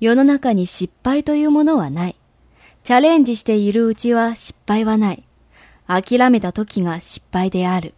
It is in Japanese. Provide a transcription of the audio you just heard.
世の中に失敗というものはない。チャレンジしているうちは失敗はない。諦めた時が失敗である。